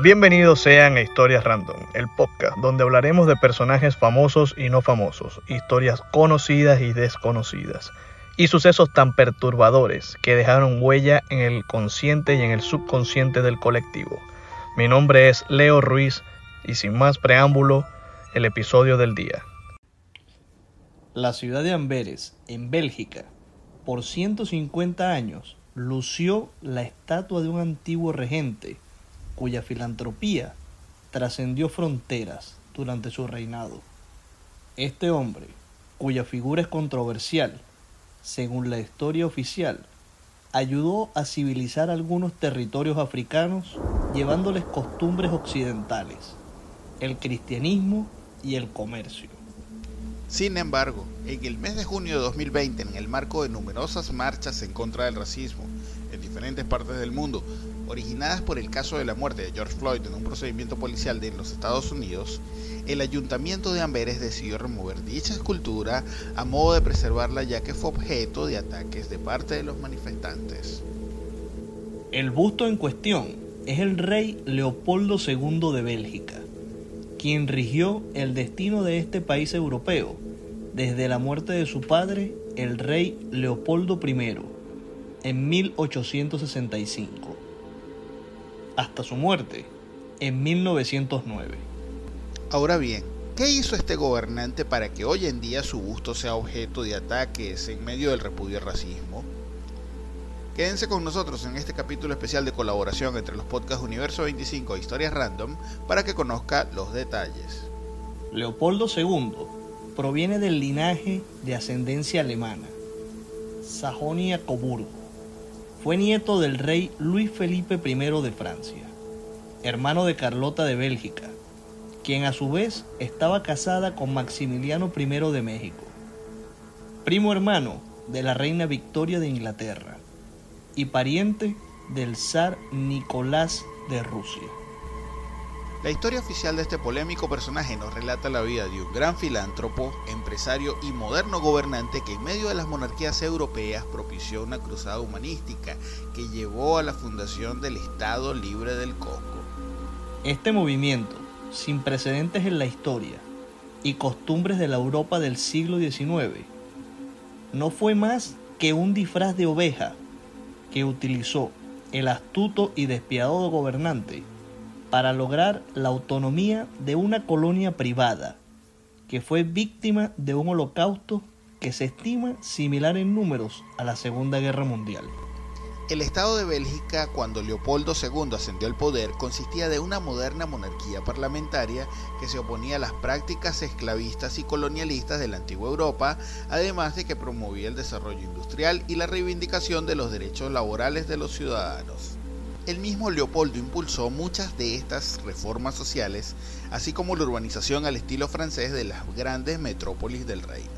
Bienvenidos sean a Historias Random, el podcast donde hablaremos de personajes famosos y no famosos, historias conocidas y desconocidas, y sucesos tan perturbadores que dejaron huella en el consciente y en el subconsciente del colectivo. Mi nombre es Leo Ruiz y sin más preámbulo, el episodio del día. La ciudad de Amberes, en Bélgica, por 150 años lució la estatua de un antiguo regente cuya filantropía trascendió fronteras durante su reinado. Este hombre, cuya figura es controversial, según la historia oficial, ayudó a civilizar algunos territorios africanos llevándoles costumbres occidentales, el cristianismo y el comercio. Sin embargo, en el mes de junio de 2020, en el marco de numerosas marchas en contra del racismo en diferentes partes del mundo, originadas por el caso de la muerte de George Floyd en un procedimiento policial de los Estados Unidos, el ayuntamiento de Amberes decidió remover dicha escultura a modo de preservarla ya que fue objeto de ataques de parte de los manifestantes. El busto en cuestión es el rey Leopoldo II de Bélgica, quien rigió el destino de este país europeo desde la muerte de su padre, el rey Leopoldo I, en 1865, hasta su muerte en 1909. Ahora bien, ¿qué hizo este gobernante para que hoy en día su busto sea objeto de ataques en medio del repudio al racismo? Quédense con nosotros en este capítulo especial de colaboración entre los podcasts Universo 25 e Historias Random para que conozca los detalles. Leopoldo II proviene del linaje de ascendencia alemana, Sajonia-Coburgo. Fue nieto del rey Luis Felipe I de Francia, hermano de Carlota de Bélgica, quien a su vez estaba casada con Maximiliano I de México, primo hermano de la reina Victoria de Inglaterra y pariente del zar Nicolás de Rusia. La historia oficial de este polémico personaje nos relata la vida de un gran filántropo, empresario y moderno gobernante que en medio de las monarquías europeas propició una cruzada humanística que llevó a la fundación del Estado Libre del Congo. Este movimiento, sin precedentes en la historia y costumbres de la Europa del siglo XIX, no fue más que un disfraz de oveja que utilizó el astuto y despiadado gobernante para lograr la autonomía de una colonia privada que fue víctima de un holocausto que se estima similar en números a la Segunda Guerra Mundial. El Estado de Bélgica, cuando Leopoldo II ascendió al poder, consistía de una moderna monarquía parlamentaria que se oponía a las prácticas esclavistas y colonialistas de la antigua Europa, además de que promovía el desarrollo industrial y la reivindicación de los derechos laborales de los ciudadanos. El mismo Leopoldo impulsó muchas de estas reformas sociales, así como la urbanización al estilo francés de las grandes metrópolis del reino.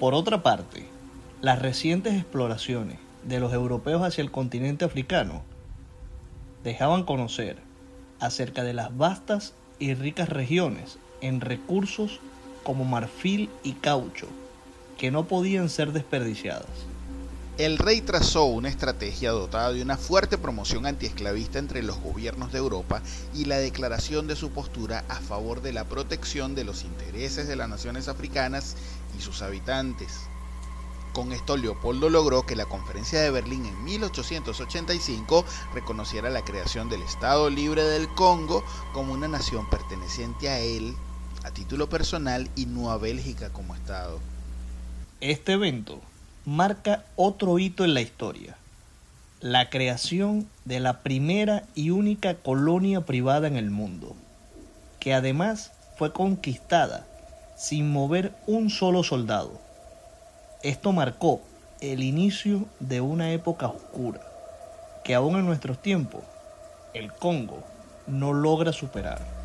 Por otra parte, las recientes exploraciones de los europeos hacia el continente africano dejaban conocer acerca de las vastas y ricas regiones en recursos como marfil y caucho que no podían ser desperdiciadas. El rey trazó una estrategia dotada de una fuerte promoción antiesclavista entre los gobiernos de Europa y la declaración de su postura a favor de la protección de los intereses de las naciones africanas y sus habitantes. Con esto Leopoldo logró que la Conferencia de Berlín en 1885 reconociera la creación del Estado Libre del Congo como una nación perteneciente a él a título personal y no a Bélgica como Estado. Este evento marca otro hito en la historia, la creación de la primera y única colonia privada en el mundo, que además fue conquistada sin mover un solo soldado. Esto marcó el inicio de una época oscura que aún en nuestros tiempos el Congo no logra superar.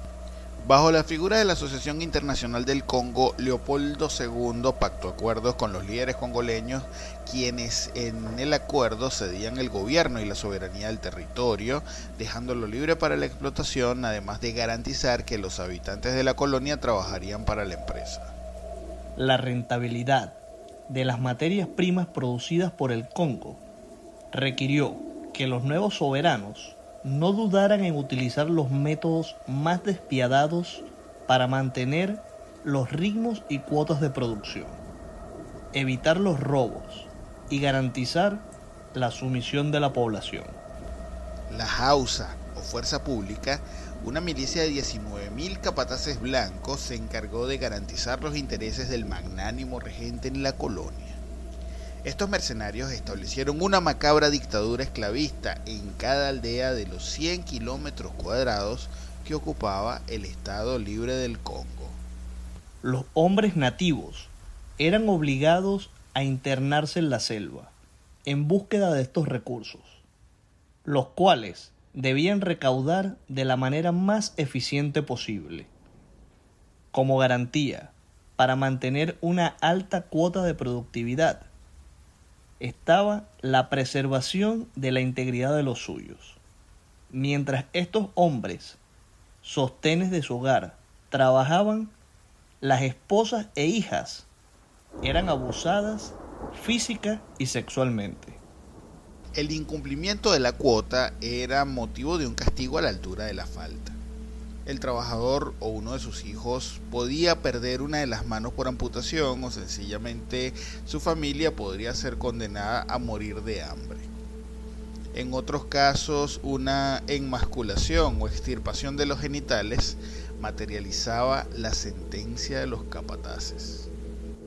Bajo la figura de la Asociación Internacional del Congo, Leopoldo II pactó acuerdos con los líderes congoleños, quienes en el acuerdo cedían el gobierno y la soberanía del territorio, dejándolo libre para la explotación, además de garantizar que los habitantes de la colonia trabajarían para la empresa. La rentabilidad de las materias primas producidas por el Congo requirió que los nuevos soberanos no dudaran en utilizar los métodos más despiadados para mantener los ritmos y cuotas de producción, evitar los robos y garantizar la sumisión de la población. La Hausa, o Fuerza Pública, una milicia de 19.000 capataces blancos, se encargó de garantizar los intereses del magnánimo regente en la colonia. Estos mercenarios establecieron una macabra dictadura esclavista en cada aldea de los 100 kilómetros cuadrados que ocupaba el Estado Libre del Congo. Los hombres nativos eran obligados a internarse en la selva en búsqueda de estos recursos, los cuales debían recaudar de la manera más eficiente posible, como garantía para mantener una alta cuota de productividad estaba la preservación de la integridad de los suyos. Mientras estos hombres, sostenes de su hogar, trabajaban, las esposas e hijas eran abusadas física y sexualmente. El incumplimiento de la cuota era motivo de un castigo a la altura de la falta el trabajador o uno de sus hijos podía perder una de las manos por amputación o sencillamente su familia podría ser condenada a morir de hambre. En otros casos, una enmasculación o extirpación de los genitales materializaba la sentencia de los capataces.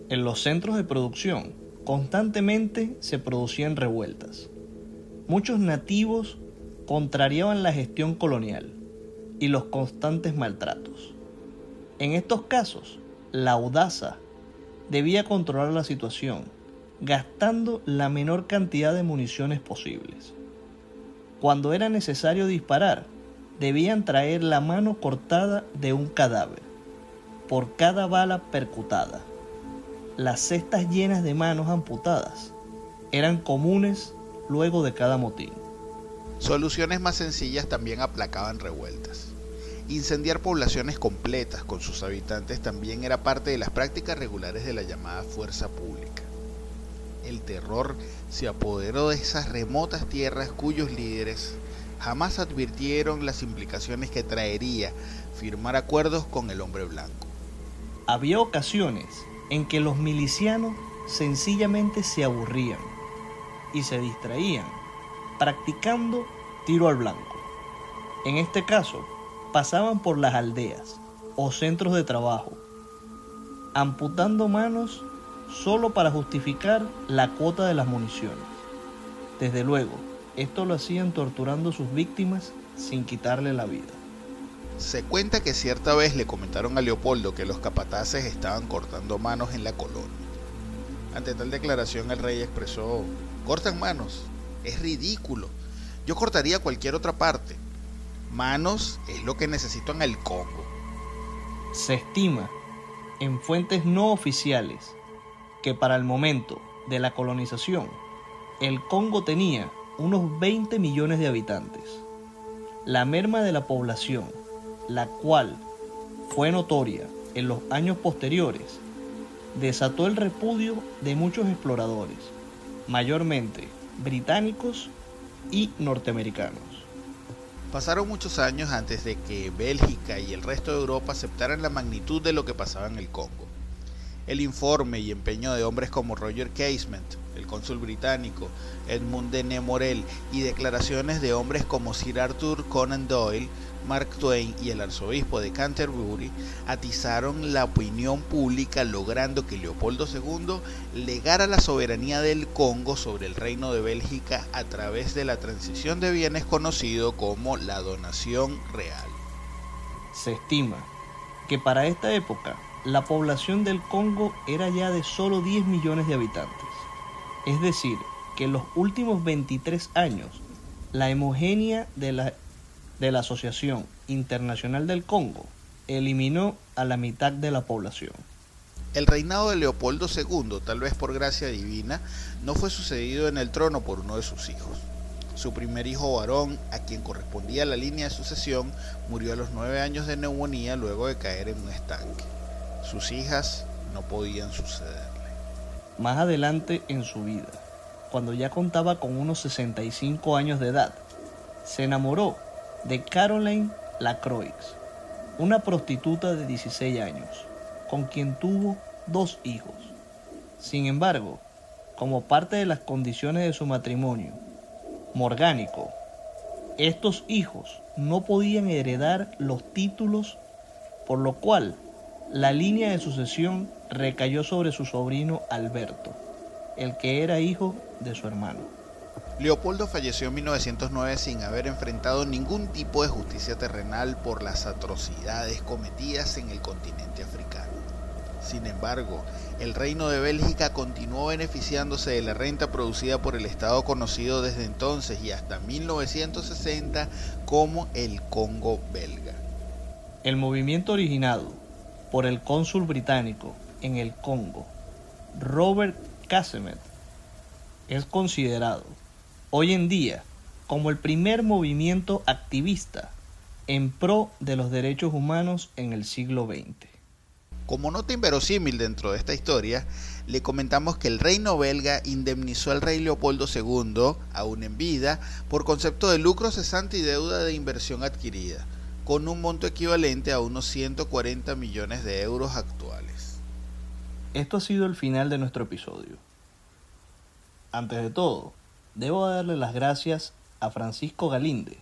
En los centros de producción constantemente se producían revueltas. Muchos nativos contrariaban la gestión colonial y los constantes maltratos. En estos casos, la audaza debía controlar la situación, gastando la menor cantidad de municiones posibles. Cuando era necesario disparar, debían traer la mano cortada de un cadáver, por cada bala percutada. Las cestas llenas de manos amputadas eran comunes luego de cada motín. Soluciones más sencillas también aplacaban revueltas. Incendiar poblaciones completas con sus habitantes también era parte de las prácticas regulares de la llamada fuerza pública. El terror se apoderó de esas remotas tierras cuyos líderes jamás advirtieron las implicaciones que traería firmar acuerdos con el hombre blanco. Había ocasiones en que los milicianos sencillamente se aburrían y se distraían practicando tiro al blanco. En este caso, pasaban por las aldeas o centros de trabajo, amputando manos solo para justificar la cuota de las municiones. Desde luego, esto lo hacían torturando a sus víctimas sin quitarle la vida. Se cuenta que cierta vez le comentaron a Leopoldo que los capataces estaban cortando manos en la colonia. Ante tal declaración el rey expresó, cortan manos, es ridículo, yo cortaría cualquier otra parte, Manos es lo que necesitan el Congo. Se estima en fuentes no oficiales que para el momento de la colonización el Congo tenía unos 20 millones de habitantes. La merma de la población, la cual fue notoria en los años posteriores, desató el repudio de muchos exploradores, mayormente británicos y norteamericanos. Pasaron muchos años antes de que Bélgica y el resto de Europa aceptaran la magnitud de lo que pasaba en el Congo. El informe y empeño de hombres como Roger Casement, el cónsul británico, Edmund de Morel y declaraciones de hombres como Sir Arthur Conan Doyle Mark Twain y el arzobispo de Canterbury atizaron la opinión pública logrando que Leopoldo II legara la soberanía del Congo sobre el reino de Bélgica a través de la transición de bienes conocido como la donación real. Se estima que para esta época la población del Congo era ya de solo 10 millones de habitantes. Es decir, que en los últimos 23 años la hemogenia de la de la Asociación Internacional del Congo eliminó a la mitad de la población. El reinado de Leopoldo II, tal vez por gracia divina, no fue sucedido en el trono por uno de sus hijos. Su primer hijo varón, a quien correspondía la línea de sucesión, murió a los nueve años de neumonía luego de caer en un estanque. Sus hijas no podían sucederle. Más adelante en su vida, cuando ya contaba con unos 65 años de edad, se enamoró de Caroline Lacroix, una prostituta de 16 años, con quien tuvo dos hijos. Sin embargo, como parte de las condiciones de su matrimonio, morgánico, estos hijos no podían heredar los títulos, por lo cual la línea de sucesión recayó sobre su sobrino Alberto, el que era hijo de su hermano. Leopoldo falleció en 1909 sin haber enfrentado ningún tipo de justicia terrenal por las atrocidades cometidas en el continente africano. Sin embargo, el reino de Bélgica continuó beneficiándose de la renta producida por el Estado conocido desde entonces y hasta 1960 como el Congo belga. El movimiento originado por el cónsul británico en el Congo, Robert Casemet, es considerado hoy en día como el primer movimiento activista en pro de los derechos humanos en el siglo XX. Como nota inverosímil dentro de esta historia, le comentamos que el reino belga indemnizó al rey Leopoldo II, aún en vida, por concepto de lucro cesante y deuda de inversión adquirida, con un monto equivalente a unos 140 millones de euros actuales. Esto ha sido el final de nuestro episodio. Antes de todo, debo darle las gracias a Francisco Galinde,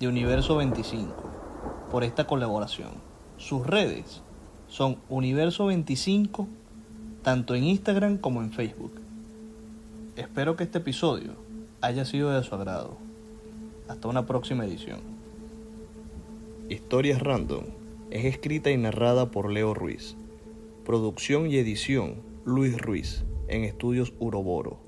de Universo 25, por esta colaboración. Sus redes son Universo 25 tanto en Instagram como en Facebook. Espero que este episodio haya sido de su agrado. Hasta una próxima edición. Historias Random es escrita y narrada por Leo Ruiz. Producción y edición Luis Ruiz en Estudios Uroboro.